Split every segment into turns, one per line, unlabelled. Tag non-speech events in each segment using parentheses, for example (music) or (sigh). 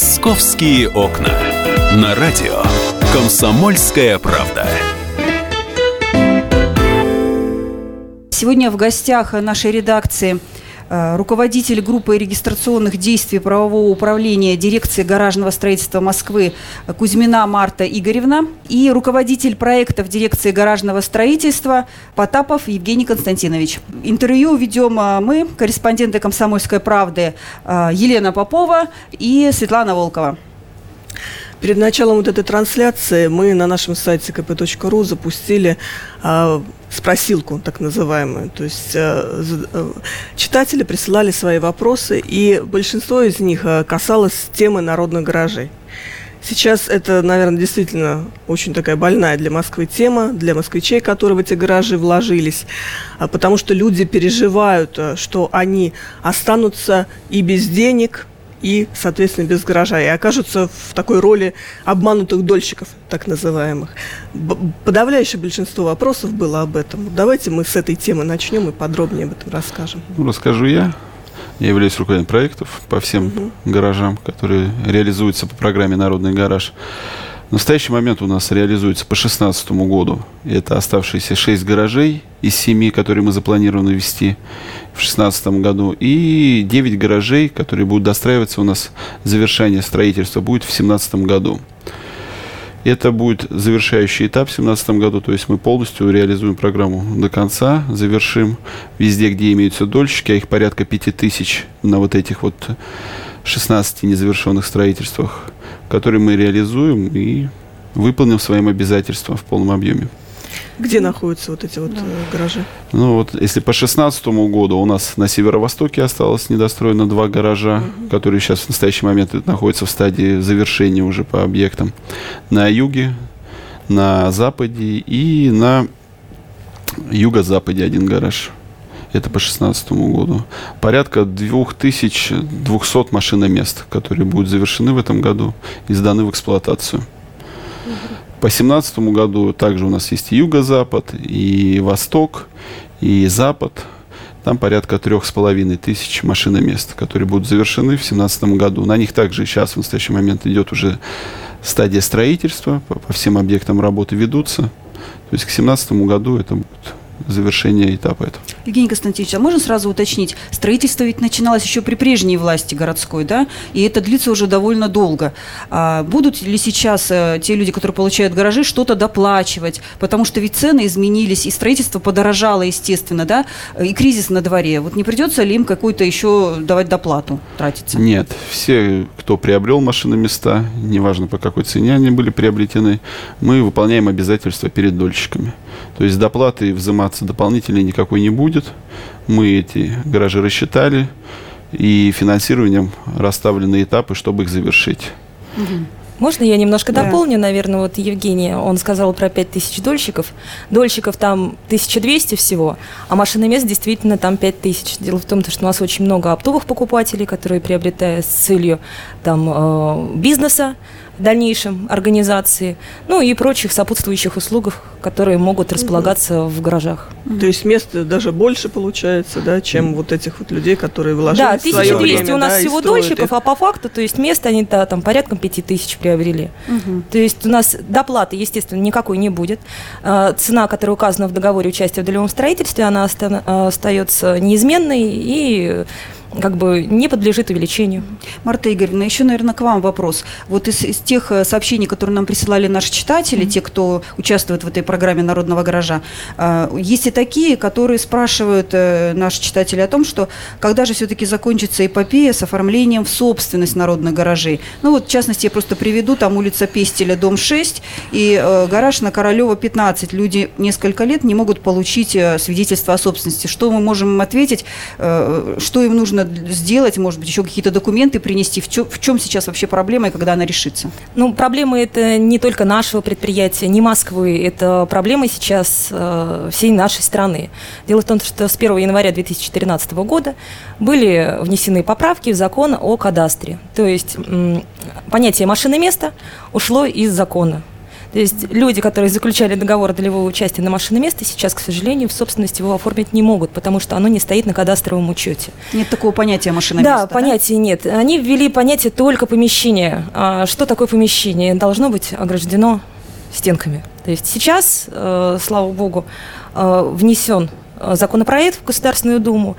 «Московские окна». На радио «Комсомольская правда».
Сегодня в гостях нашей редакции – руководитель группы регистрационных действий правового управления дирекции гаражного строительства Москвы Кузьмина Марта Игоревна и руководитель проектов дирекции гаражного строительства Потапов Евгений Константинович. Интервью ведем э, мы, корреспонденты «Комсомольской правды» э, Елена Попова и Светлана Волкова.
Перед началом вот этой трансляции мы на нашем сайте kp.ru запустили э, спросилку, так называемую. То есть э, э, читатели присылали свои вопросы, и большинство из них касалось темы народных гаражей. Сейчас это, наверное, действительно очень такая больная для Москвы тема, для москвичей, которые в эти гаражи вложились, потому что люди переживают, что они останутся и без денег, и, соответственно, без гаража, и окажутся в такой роли обманутых дольщиков, так называемых. Подавляющее большинство вопросов было об этом. Давайте мы с этой темы начнем и подробнее об этом расскажем.
Ну, расскажу я. Я являюсь руководителем проектов по всем угу. гаражам, которые реализуются по программе «Народный гараж». В настоящий момент у нас реализуется по 2016 году. Это оставшиеся 6 гаражей из 7, которые мы запланированы ввести в 2016 году. И 9 гаражей, которые будут достраиваться у нас, завершение строительства будет в 2017 году. Это будет завершающий этап в 2017 году, то есть мы полностью реализуем программу до конца, завершим везде, где имеются дольщики, а их порядка 5000 на вот этих вот 16 незавершенных строительствах который мы реализуем и выполним своим обязательствам в полном объеме.
Где находятся вот эти вот да. Э, гаражи?
Ну вот, если по 2016 году у нас на северо-востоке осталось недостроено два гаража, угу. которые сейчас в настоящий момент находятся в стадии завершения уже по объектам. На юге, на западе и на юго-западе один гараж. Это по 2016 году. Порядка 2200 машиномест, которые будут завершены в этом году и сданы в эксплуатацию. По 2017 году также у нас есть и юго-запад, и восток, и запад. Там порядка трех с половиной тысяч машиномест, которые будут завершены в 2017 году. На них также сейчас в настоящий момент идет уже стадия строительства, по, по всем объектам работы ведутся. То есть к 2017 году это будет завершения этапа этого.
Евгений Константинович, а можно сразу уточнить, строительство ведь начиналось еще при прежней власти городской, да, и это длится уже довольно долго. А будут ли сейчас а, те люди, которые получают гаражи, что-то доплачивать? Потому что ведь цены изменились, и строительство подорожало, естественно, да, и кризис на дворе. Вот не придется ли им какую-то еще давать доплату, тратиться?
Нет, все, кто приобрел машины места, неважно по какой цене они были приобретены, мы выполняем обязательства перед дольщиками. То есть доплаты взиматься дополнительно никакой не будет. Мы эти гаражи рассчитали и финансированием расставлены этапы, чтобы их завершить.
Можно я немножко да. дополню, наверное, вот Евгений, он сказал про 5000 дольщиков. Дольщиков там 1200 всего, а машиномест действительно там 5000. Дело в том, что у нас очень много оптовых покупателей, которые приобретают с целью там, э, бизнеса, в дальнейшем организации, ну и прочих сопутствующих услуг, которые могут располагаться в гаражах.
То есть места даже больше получается, да, чем вот этих вот людей, которые вложили
Да, 1200 время, у нас да, всего дольщиков, их. а по факту, то есть место они да, там порядком 5000 приобрели. Угу. То есть у нас доплаты, естественно, никакой не будет. А, цена, которая указана в договоре участия в долевом строительстве, она остается неизменной и как бы не подлежит увеличению.
Марта Игоревна, еще, наверное, к вам вопрос. Вот из, из тех э, сообщений, которые нам присылали наши читатели, mm-hmm. те, кто участвует в этой программе Народного гаража, э, есть и такие, которые спрашивают э, наши читатели о том, что когда же все-таки закончится эпопея с оформлением в собственность народных гаражей. Ну вот, в частности, я просто приведу, там улица Пестеля, дом 6, и гараж на Королева 15. Люди несколько лет не могут получить свидетельство о собственности. Что мы можем им ответить, что им нужно нужно сделать, может быть, еще какие-то документы принести? В чем, в чем сейчас вообще проблема и когда она решится?
Ну, проблема это не только нашего предприятия, не Москвы, это проблема сейчас э, всей нашей страны. Дело в том, что с 1 января 2014 года были внесены поправки в закон о кадастре. То есть м, понятие машины места ушло из закона. То есть люди, которые заключали договор долевого участия на машинное место, сейчас, к сожалению, в собственности его оформить не могут, потому что оно не стоит на кадастровом учете.
Нет такого понятия машина
Да, понятия да? нет. Они ввели понятие только помещение. А что такое помещение? Должно быть ограждено стенками. То есть сейчас, э, слава богу, э, внесен законопроект в Государственную Думу.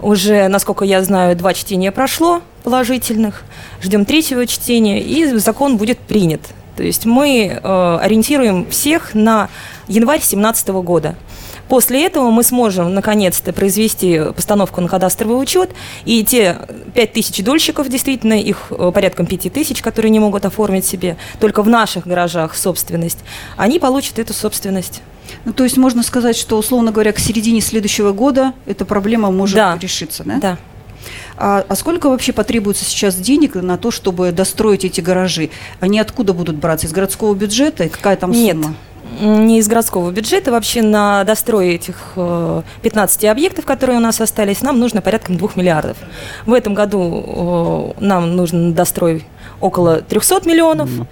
Уже, насколько я знаю, два чтения прошло положительных. Ждем третьего чтения, и закон будет принят. То есть мы э, ориентируем всех на январь 2017 года. После этого мы сможем наконец-то произвести постановку на кадастровый учет, и те 5 тысяч дольщиков, действительно, их э, порядком 5 тысяч, которые не могут оформить себе только в наших гаражах собственность, они получат эту собственность.
Ну, то есть можно сказать, что, условно говоря, к середине следующего года эта проблема может да. решиться, да?
Да.
А, а сколько вообще потребуется сейчас денег на то, чтобы достроить эти гаражи? Они откуда будут браться? Из городского бюджета? И какая там
Нет.
сумма?
не из городского бюджета. Вообще на дострой этих 15 э, объектов, которые у нас остались, нам нужно порядка 2 миллиардов. В этом году нам нужно дострой около 300 миллионов. Mm-hmm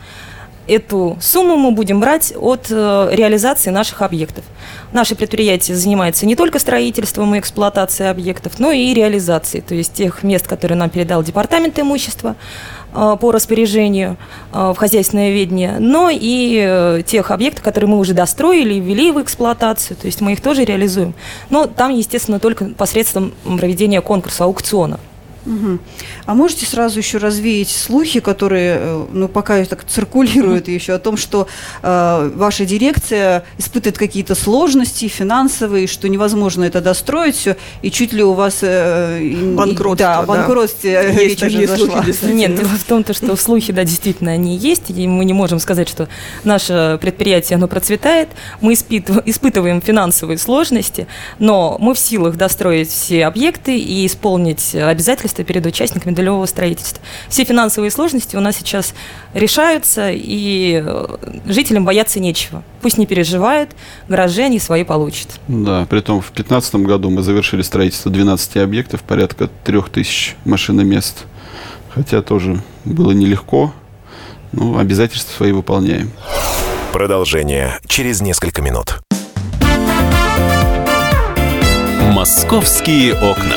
эту сумму мы будем брать от э, реализации наших объектов. Наши предприятия занимаются не только строительством и эксплуатацией объектов, но и реализацией, то есть тех мест, которые нам передал Департамент имущества э, по распоряжению э, в хозяйственное ведение, но и тех объектов, которые мы уже достроили и ввели в эксплуатацию, то есть мы их тоже реализуем. Но там, естественно, только посредством проведения конкурса, аукциона.
Угу. А можете сразу еще развеять слухи, которые, э, ну, пока так циркулируют (laughs) еще о том, что э, ваша дирекция испытывает какие-то сложности финансовые, что невозможно это достроить все, и чуть ли у вас
э, банкротство,
да, банкротстве да.
есть такие слухи.
Нет, дело в том, что слухи, да, действительно, они есть, и мы не можем сказать, что наше предприятие, оно процветает, мы испытываем финансовые сложности, но мы в силах достроить все объекты и исполнить обязательства перед участниками долевого строительства. Все финансовые сложности у нас сейчас решаются, и э, жителям бояться нечего. Пусть не переживают, гаражи они свои получат.
Да, при том в 2015 году мы завершили строительство 12 объектов, порядка 3000 машиномест. Хотя тоже было нелегко, но обязательства свои выполняем.
Продолжение через несколько минут. Московские окна.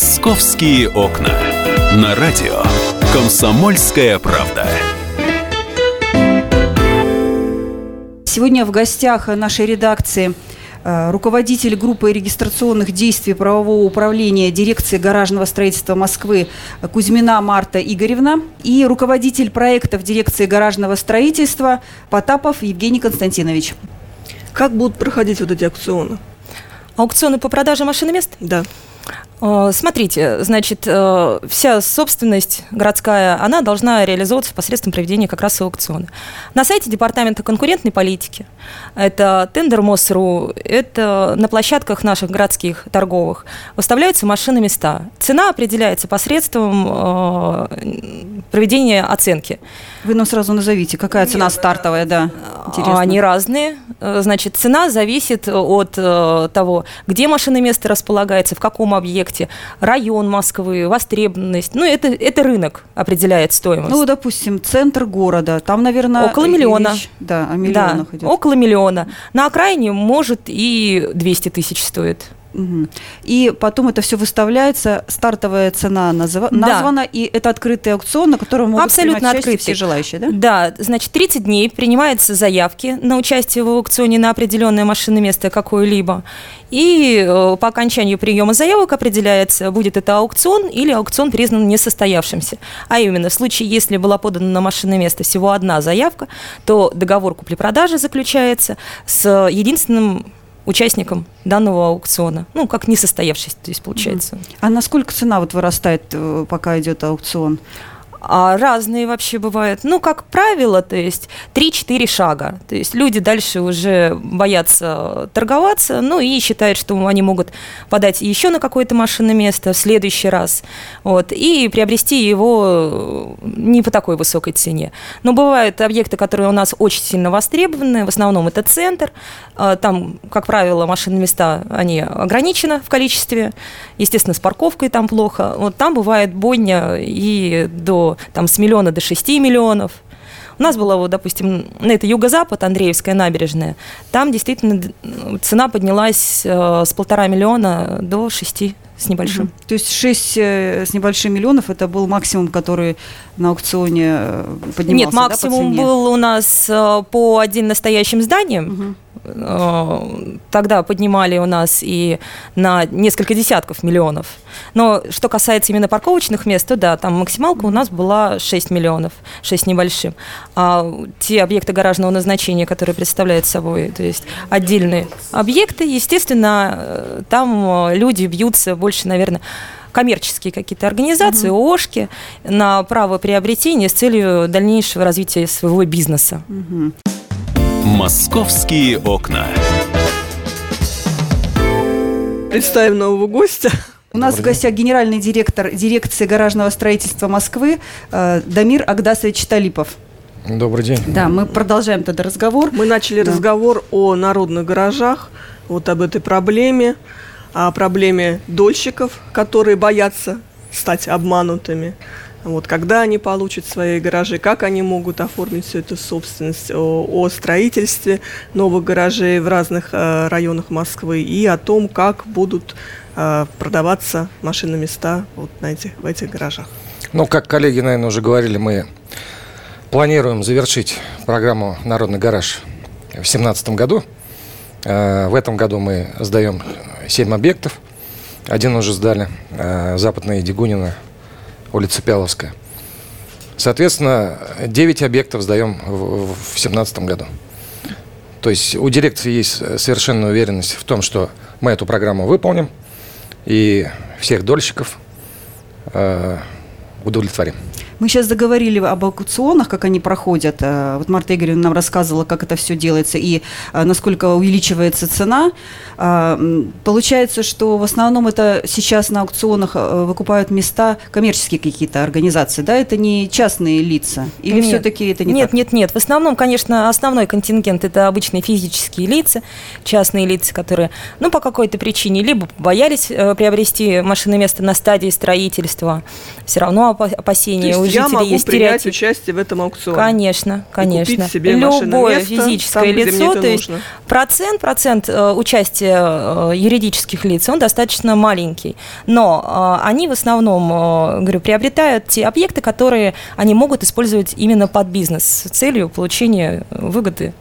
«Московские окна». На радио «Комсомольская правда».
Сегодня в гостях нашей редакции э, руководитель группы регистрационных действий правового управления дирекции гаражного строительства Москвы Кузьмина Марта Игоревна и руководитель проектов дирекции гаражного строительства Потапов Евгений Константинович.
Как будут проходить вот эти аукционы?
Аукционы по продаже машиномест?
Да.
Э, смотрите, значит, э, вся собственность городская, она должна реализовываться посредством проведения как раз аукциона. На сайте Департамента конкурентной политики, это тендер МОСРУ, это на площадках наших городских торговых, выставляются машины места. Цена определяется посредством э, проведения оценки.
Вы нам сразу назовите, какая цена Нет, стартовая, да?
Интересно. Они разные. Значит, цена зависит от того, где машинное место располагается, в каком объекте, район Москвы, востребованность. Ну, это, это рынок определяет стоимость.
Ну, допустим, центр города, там, наверное...
Около миллиона.
Речь, да, о миллионах
да, идет. около миллиона. На окраине, может, и 200 тысяч стоит.
И потом это все выставляется, стартовая цена назва- да. названа, и это открытый аукцион, на котором могут
Абсолютно открытый.
все желающие, да?
Да, значит, 30 дней принимаются заявки на участие в аукционе на определенное машинное место какое-либо. И э, по окончанию приема заявок определяется, будет это аукцион или аукцион признан несостоявшимся. А именно, в случае, если была подана на машинное место всего одна заявка, то договор купли-продажи заключается с единственным участникам данного аукциона. Ну, как несостоявшийся, то есть получается.
А насколько цена вот вырастает, э, пока идет аукцион?
А разные вообще бывают. Ну, как правило, то есть 3-4 шага. То есть люди дальше уже боятся торговаться, ну и считают, что они могут подать еще на какое-то машинное место в следующий раз. Вот, и приобрести его не по такой высокой цене. Но бывают объекты, которые у нас очень сильно востребованы. В основном это центр. А, там, как правило, машинные места, они ограничены в количестве. Естественно, с парковкой там плохо. Вот там бывает бойня и до там, с миллиона до 6 миллионов. У нас была, вот, допустим, на это юго-запад, Андреевская набережная, там действительно цена поднялась э, с полтора миллиона до шести с небольшим. Угу.
То есть 6 э, с небольшим миллионов это был максимум, который на аукционе э, поднимался?
Нет, максимум да, был у нас по отдельно стоящим зданиям. Угу. Тогда поднимали у нас и на несколько десятков миллионов. Но что касается именно парковочных мест, то да, там максималка у нас была 6 миллионов, 6 небольшим. А те объекты гаражного назначения, которые представляют собой, то есть отдельные объекты, естественно, там люди бьются больше, наверное, коммерческие какие-то организации, угу. ООшки на право приобретения с целью дальнейшего развития своего бизнеса. Угу.
Московские окна.
Представим нового гостя.
У нас в гостях генеральный директор дирекции гаражного строительства Москвы э, Дамир Агдасович Талипов.
Добрый день.
Да, мы продолжаем тогда разговор.
Мы начали да. разговор о народных гаражах, вот об этой проблеме о проблеме дольщиков, которые боятся стать обманутыми. Вот, когда они получат свои гаражи, как они могут оформить всю эту собственность, о, о строительстве новых гаражей в разных э, районах Москвы и о том, как будут э, продаваться машинные места вот на этих, в этих гаражах.
Ну, как коллеги, наверное, уже говорили, мы планируем завершить программу «Народный гараж» в 2017 году. Э, в этом году мы сдаем 7 объектов. Один уже сдали. Э, Западная Дегунина, улица Пяловская. Соответственно, 9 объектов сдаем в 2017 году. То есть у дирекции есть совершенная уверенность в том, что мы эту программу выполним и всех дольщиков э, удовлетворим.
Мы сейчас заговорили об аукционах, как они проходят. Э, вот Марта Игоревна нам рассказывала, как это все делается и э, насколько увеличивается цена. Э, получается, что в основном это сейчас на аукционах выкупают места коммерческие какие-то организации, да? Это не частные лица? Или все-таки это не
Нет,
так?
нет, нет. В основном, конечно, основной контингент – это обычные физические лица, частные лица, которые, ну, по какой-то причине либо боялись приобрести машинное место на стадии строительства, все равно опасения
я могу есть принять стереотип. участие в этом аукционе.
Конечно, конечно. себе Любое место, физическое там, лицо, то есть нужно. процент, процент э, участия э, юридических лиц, он достаточно маленький. Но э, они в основном, говорю, приобретают те объекты, которые они могут использовать именно под бизнес с целью получения выгоды.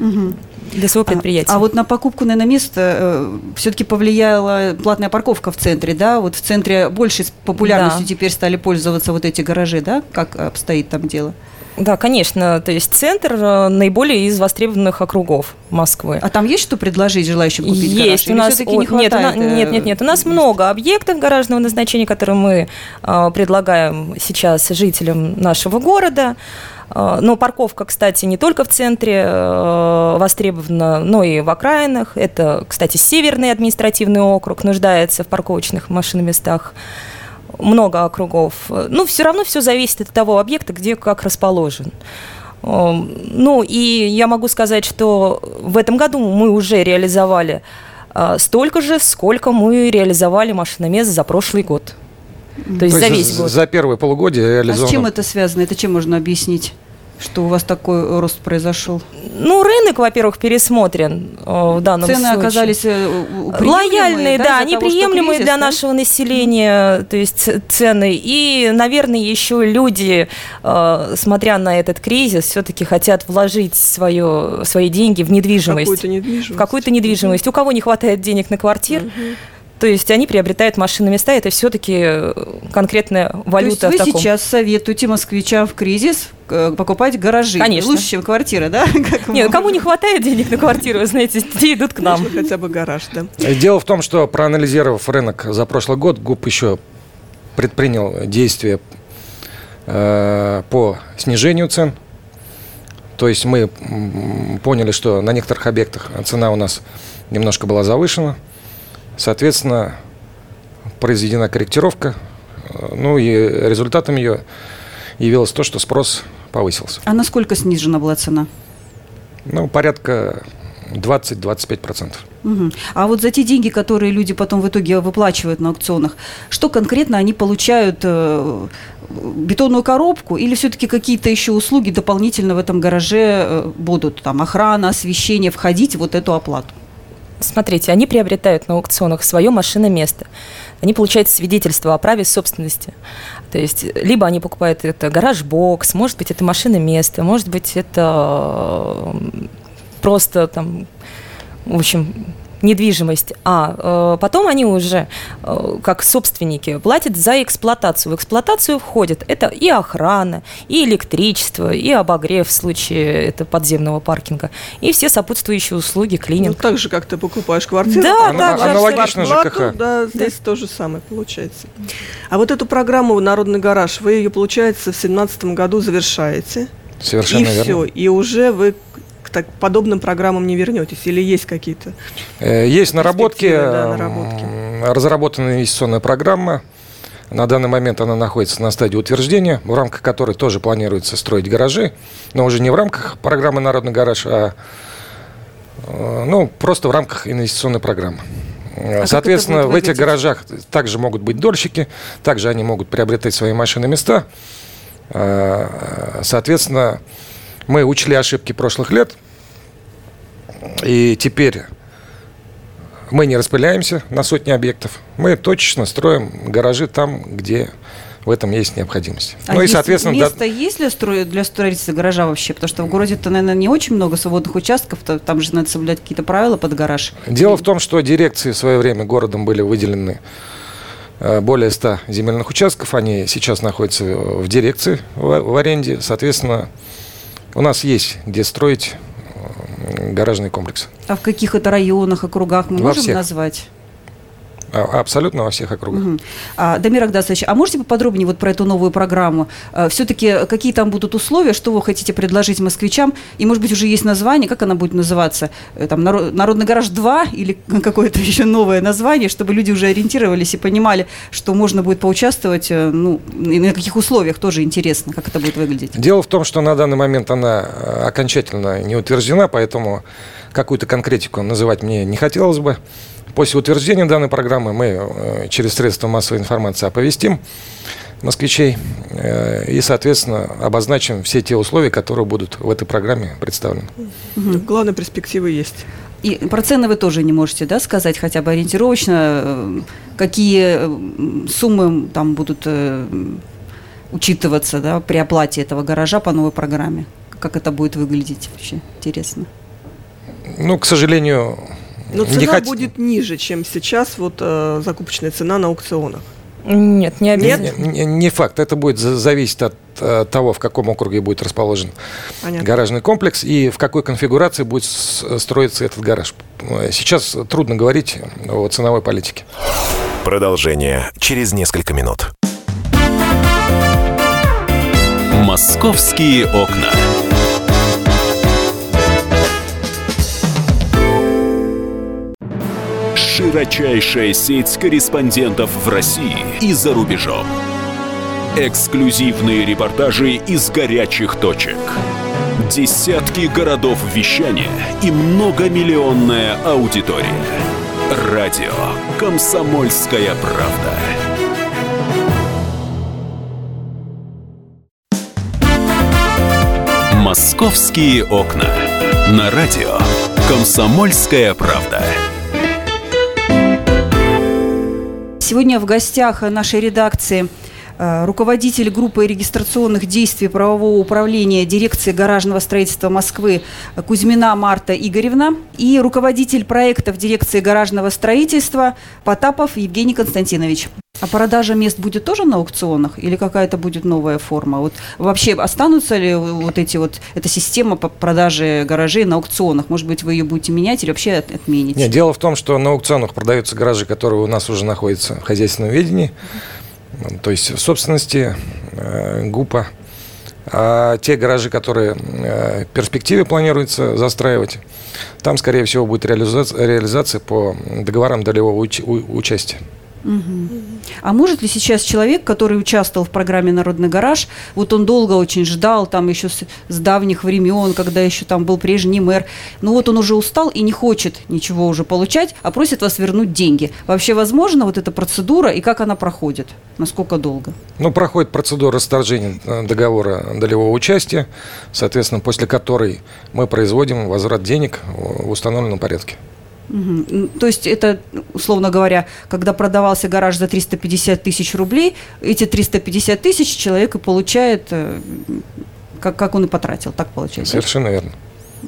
Угу для своего а, предприятия.
А, а вот на покупку, наверное, места э, все-таки повлияла платная парковка в центре, да? Вот в центре больше популярностью да. теперь стали пользоваться вот эти гаражи, да? Как обстоит там дело?
Да, конечно. То есть центр э, наиболее из востребованных округов Москвы.
А там есть что предложить желающим купить
есть.
гараж? У нас
не хватает? Нет, нет, нет, нет. У нас много объектов гаражного назначения, которые мы э, предлагаем сейчас жителям нашего города. Э, но парковка, кстати, не только в центре э, востребована, но и в окраинах. Это, кстати, Северный административный округ нуждается в парковочных машиноместах много округов. Ну, все равно все зависит от того объекта, где как расположен. Э, ну, и я могу сказать, что в этом году мы уже реализовали столько же, сколько мы реализовали машиномест за прошлый год. То есть, То за весь год.
За первое полугодие реализовано.
А с чем это связано? Это чем можно объяснить? что у вас такой рост произошел?
Ну, рынок, во-первых, пересмотрен э, в данном
Цены
случае.
оказались э,
лояльные, да, да они приемлемые кризис, для да? нашего населения, то есть цены. И, наверное, еще люди, э, смотря на этот кризис, все-таки хотят вложить свое, свои деньги в недвижимость.
Какую-то недвижимость.
В какую-то недвижимость. У кого не хватает денег на квартиру, угу То есть они приобретают машины места, это все-таки конкретная валюта.
То есть вы
таком.
сейчас советуете москвичам в кризис э, покупать гаражи?
Конечно.
Лучше, чем квартиры, да? (laughs) Как
Не,
мы-
кому не хватает денег на квартиру, знаете, (laughs) те идут к нам.
Хотя бы гараж, да.
Дело в том, что проанализировав рынок за прошлый год, ГУП еще предпринял действия э, по снижению цен. То есть мы поняли, что на некоторых объектах цена у нас немножко была завышена. Соответственно, произведена корректировка. Э, Ну и результатом ее явилось то, что спрос повысился.
А насколько снижена была цена?
Ну, порядка 20-25%.
Мгм. А вот за те деньги, которые люди потом в итоге выплачивают на аукционах, что конкретно они получают? э, бетонную коробку или все-таки какие-то еще услуги дополнительно в этом гараже э, будут? Там охрана, освещение, входить в вот эту оплату?
Смотрите, они приобретают на аукционах свое машиноместо. Они получают свидетельство о праве собственности. То есть, либо они покупают это гараж-бокс, может быть, это машиноместо, может быть, это просто там, в общем, недвижимость. А э, потом они уже, э, как собственники, платят за эксплуатацию. В эксплуатацию входит это и охрана, и электричество, и обогрев в случае это подземного паркинга, и все сопутствующие услуги,
Ну,
клининг.
так же, как ты покупаешь квартиру.
Да,
а
так же,
аналогично
плату,
ЖКХ.
Да, здесь то же самое получается. А вот эту программу «Народный гараж», вы ее, получается, в 2017 году завершаете.
Совершенно
и
верно.
все. И уже вы к так- подобным программам не вернетесь? Или есть какие-то?
Э, Есть наработки,
да, наработки.
разработана инвестиционная программа. На данный момент она находится на стадии утверждения, в рамках которой тоже планируется строить гаражи, но уже не в рамках программы «Народный гараж», а э, ну, просто в рамках инвестиционной программы.
Как
Соответственно, в этих гаражах также могут быть дольщики, также они могут приобретать свои машины места. Э, Соответственно, мы учли ошибки прошлых лет, и теперь мы не распыляемся на сотни объектов. Мы точечно строим гаражи там, где в этом есть необходимость.
А
ну и,
есть
соответственно, да-
место есть для, для строительства гаража вообще? Потому что в городе-то, наверное, не очень много свободных участков, то там же надо соблюдать какие-то правила под гараж.
дело в том, что дирекции в свое время городом были выделены э, более 100 земельных участков. Они сейчас находятся в дирекции в, в аренде. Соответственно, у нас есть где строить э, гаражные комплексы.
А в каких это районах, округах мы
Во
можем
всех.
назвать?
А- Абсолютно во всех округах.
Мгм. А, Дамир Агдасович, а можете поподробнее вот про эту новую программу? Все-таки какие там будут условия, что вы хотите предложить москвичам? И, может быть, уже есть название, как она будет называться? Э, Там «Наро- «Народный гараж 2» или (laughs) какое-то еще новое название, чтобы люди уже ориентировались и понимали, что можно будет поучаствовать, э, ну, и на каких условиях, тоже интересно, как это будет выглядеть.
Дело в том, что на данный момент она э, окончательно не утверждена, поэтому какую-то конкретику называть мне не хотелось бы. После утверждения данной программы мы э, через средства массовой информации оповестим москвичей э, и, соответственно, обозначим все те условия, которые будут в этой программе представлены.
Главное, перспективы есть.
И про цены вы тоже не можете, да, сказать хотя бы ориентировочно, э, какие суммы там будут учитываться, да, при оплате этого гаража по новой программе? Как это будет выглядеть вообще? Интересно.
Ну, к сожалению,
Но
не
цена
хот-
будет ниже, чем сейчас вот э, закупочная цена на аукционах.
Нет, не обязательно.
Не, не факт. Это будет за- зависеть от э, того, в каком округе будет расположен
Понятно.
гаражный комплекс и в какой конфигурации будет строиться этот гараж. Сейчас трудно говорить о ценовой политике.
Продолжение через несколько минут.
Московские окна. Широчайшая сеть корреспондентов в России и за рубежом. Эксклюзивные репортажи из горячих точек. Десятки городов вещания и многомиллионная аудитория. Радио «Комсомольская правда». «Московские окна». На радио «Комсомольская правда».
Сегодня в гостях нашей редакции э, руководитель группы регистрационных действий правового управления дирекции гаражного строительства Москвы Кузьмина Марта Игоревна и руководитель проектов дирекции гаражного строительства Потапов Евгений Константинович. А продажа мест будет тоже на аукционах или какая-то будет новая форма? Вот вообще останутся ли вот эти вот эта система по продаже гаражей на аукционах? Может быть, вы ее будете менять или вообще отмените?
Нет, дело в том, что на аукционах продаются гаражи, которые у нас уже находятся в хозяйственном ведении, то есть в собственности э, ГУПа. А те гаражи, которые э, в перспективе планируется застраивать, там, скорее всего, будет реализация, реализация по договорам долевого уч- участия.
Угу. А может ли сейчас человек, который участвовал в программе «Народный гараж», вот он долго очень ждал, там еще с, с давних времен, когда еще там был прежний мэр, ну вот он уже устал и не хочет ничего уже получать, а просит вас вернуть деньги. Вообще возможно вот эта процедура и как она проходит? Насколько долго?
Ну, проходит процедура расторжения э, договора долевого участия, соответственно, после которой мы производим возврат денег в установленном порядке.
Угу. То есть это, условно говоря, когда продавался гараж за 350 тысяч рублей, эти 350 тысяч человек и получает, э, как, как он и потратил, так получается?
Совершенно верно.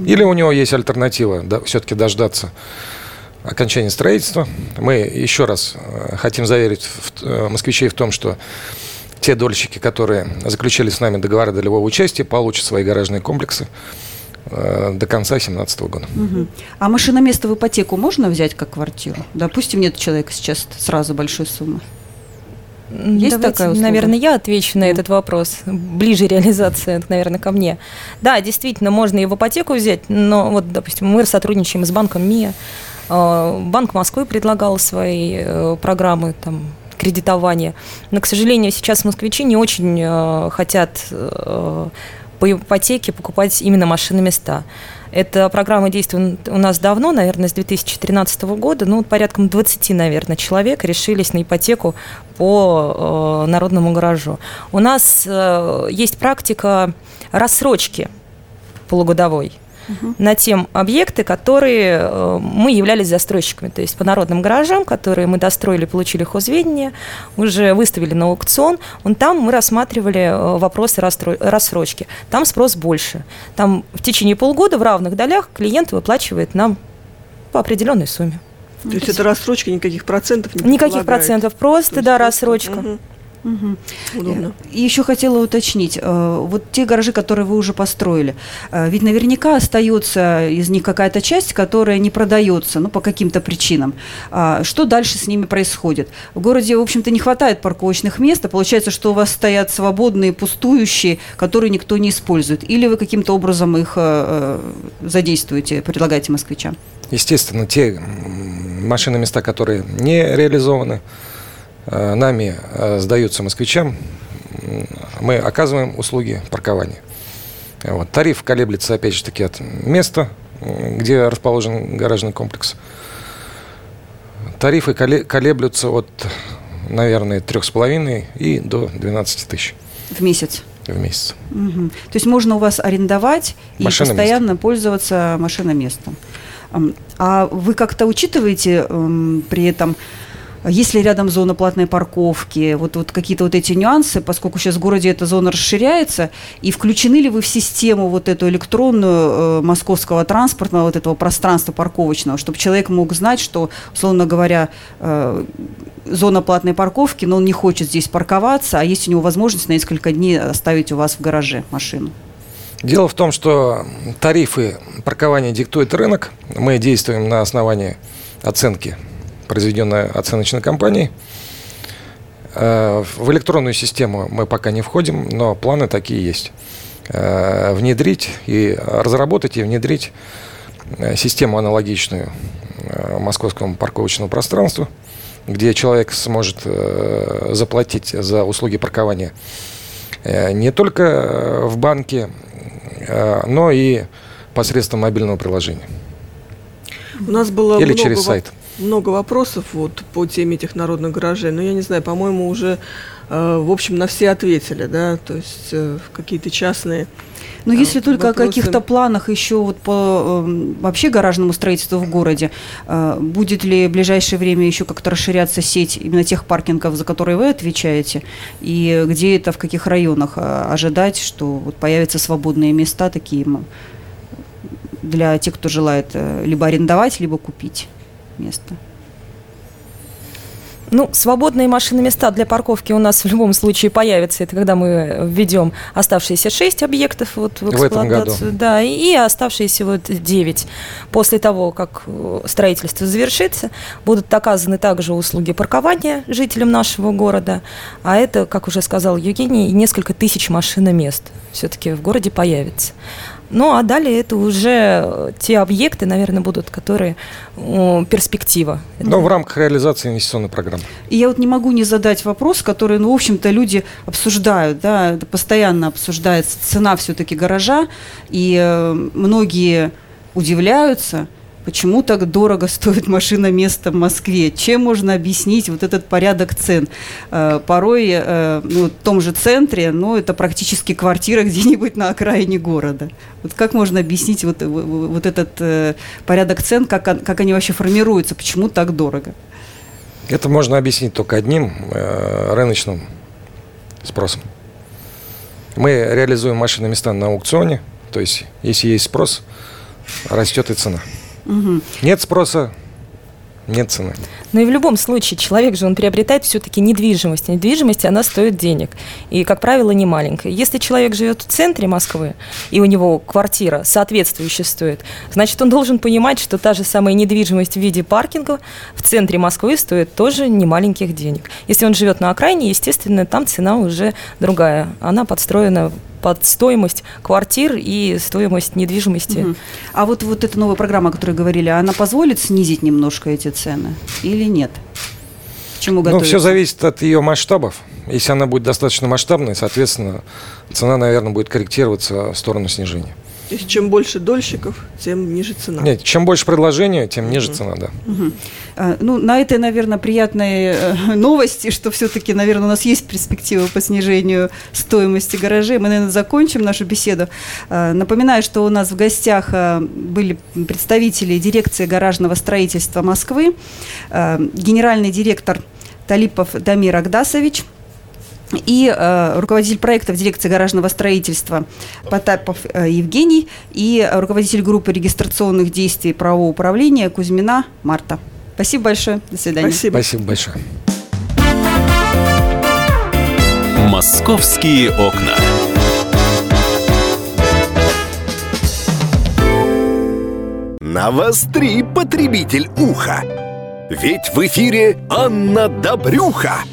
Или у него есть альтернатива, да, все-таки дождаться окончания строительства. Мы еще раз э, хотим заверить э, москвичей в том, что те дольщики, которые заключили с нами договоры долевого участия, получат свои гаражные комплексы. Э, до конца 2017 года.
Угу. А машиноместо в ипотеку можно взять как квартиру? Допустим, нет человека сейчас сразу большой суммы.
Есть Давайте, такая услуга? Наверное, я отвечу на этот вопрос. Ближе реализация, наверное, ко мне. Да, действительно, можно и в ипотеку взять, но вот, допустим, мы сотрудничаем с банком МИА. Э, Банк Москвы предлагал свои э, программы там, кредитования. Но, к сожалению, сейчас москвичи не очень хотят по ипотеке покупать именно машины места. Эта программа действует у нас давно, наверное, с 2013 года. Ну, порядком 20, наверное, человек решились на ипотеку по э, народному гаражу. У нас э, есть практика рассрочки полугодовой угу. на тем объекты, которые э, мы являлись застройщиками. То есть по народным гаражам, которые мы достроили, получили хозведение, уже выставили на аукцион, вон там мы рассматривали э, вопросы рассрочки. Там спрос больше. Там в течение полгода в равных долях клиент выплачивает нам по определенной сумме.
То есть это рассрочка, никаких процентов не
Никаких процентов, просто, да, рассрочка. Угу.
Угу. Удобно. И еще хотела уточнить, э, вот те гаражи, которые вы уже построили, э, ведь наверняка остается из них какая-то часть, которая не продается, ну, по каким-то причинам. А что дальше с ними происходит? В городе, в общем-то, не хватает парковочных мест, а получается, что у вас стоят свободные, пустующие, которые никто не использует. Или вы каким-то образом их задействуете, предлагаете москвичам?
Естественно, те машины места, которые не реализованы, нами э, сдаются москвичам, мы оказываем услуги паркования. Вот. Тариф колеблется, опять же таки, от места, где расположен гаражный комплекс. Тарифы колеблются от, наверное, 3,5 и до 12 тысяч.
В месяц?
В месяц.
Угу. То есть можно у вас арендовать и постоянно пользоваться машиноместом. А вы как-то учитываете при этом есть ли рядом зона платной парковки, вот, вот какие-то вот эти нюансы, поскольку сейчас в городе эта зона расширяется, и включены ли вы в систему вот эту электронную э, московского транспортного вот этого пространства парковочного, чтобы человек мог знать, что, условно говоря, э, зона платной парковки, но он не хочет здесь парковаться, а есть у него возможность на несколько дней оставить у вас в гараже машину?
Дело в том, что тарифы паркования диктует рынок. Мы действуем на основании оценки произведенная оценочной компанией. Э, в электронную систему мы пока не входим, но планы такие есть. Э, внедрить и разработать и внедрить э, систему аналогичную московскому парковочному пространству, где человек сможет заплатить за услуги паркования не только в банке, но и посредством мобильного приложения.
У нас было
Или через сайт
много вопросов вот по теме этих народных гаражей, но я не знаю, по-моему, уже в общем, на все ответили, да, то есть какие-то частные
но если только вопросы... о каких-то планах еще вот по э, вообще гаражному строительству в городе, э, будет ли в ближайшее время еще как-то расширяться сеть именно тех паркингов, за которые вы отвечаете, и где это, в каких районах э, ожидать, что вот появятся свободные места такие для тех, кто желает э, либо арендовать, либо купить место?
Ну, свободные машины места для парковки у нас в любом случае появятся. Это когда мы введем оставшиеся 6 объектов вот в эксплуатацию. В этом году. Да, и оставшиеся вот 9. После того, как э, строительство завершится, будут оказаны также услуги паркования жителям нашего города. А это, как уже сказал Евгений, несколько тысяч машиномест все-таки в городе появится. Ну, а далее это уже э, те объекты, наверное, будут, которые о, перспектива.
Но в рамках реализации инвестиционной программы.
И я вот не могу не задать вопрос, который, ну, в общем-то, люди обсуждают, да, постоянно обсуждается цена все-таки гаража, и э, многие удивляются – Почему так дорого стоит машина место в Москве? Чем можно объяснить вот этот порядок цен? Э, порой э, ну, в том же центре, ну, это практически квартира (laughs) где-нибудь на окраине города. Вот как можно объяснить вот, вот этот э, порядок цен, как, как они вообще формируются, почему так дорого?
Это можно объяснить только одним рыночным спросом. Мы реализуем машины места на аукционе, то есть если есть спрос, растет и цена. Угу. Нет спроса, нет цены.
Но и в любом случае человек же, он приобретает все-таки недвижимость. недвижимость, она стоит денег. И, как правило, не маленькая. Если человек живет в центре Москвы, и у него квартира соответствующая стоит, значит, он должен понимать, что та же самая недвижимость в виде паркинга в центре Москвы стоит тоже немаленьких денег. Если он живет на окраине, естественно, там цена уже другая. Она подстроена под стоимость квартир и стоимость недвижимости. Угу.
А вот, вот эта новая программа, о которой говорили, она позволит снизить немножко эти цены или нет?
К чему готовиться? Ну, все зависит от ее масштабов. Если она будет достаточно масштабной, соответственно, цена, наверное, будет корректироваться в сторону снижения.
То есть чем больше дольщиков, тем ниже цена.
Нет, чем больше предложения, тем ниже угу. цена, да.
Угу. А, ну, на этой, наверное, приятной э, (laughs) новости, что все-таки, наверное, у нас есть перспектива по снижению стоимости гаражей. Мы, наверное, закончим нашу беседу. А, напоминаю, что у нас в гостях а, были представители дирекции гаражного строительства Москвы, а, генеральный директор Талипов Дамир Агдасович – и э, руководитель проекта в дирекции гаражного строительства Потапов э, Евгений и руководитель группы регистрационных действий правового управления Кузьмина Марта. Спасибо большое. До свидания.
Спасибо. Спасибо большое.
Московские окна.
Навостри, потребитель уха. Ведь в эфире Анна Добрюха –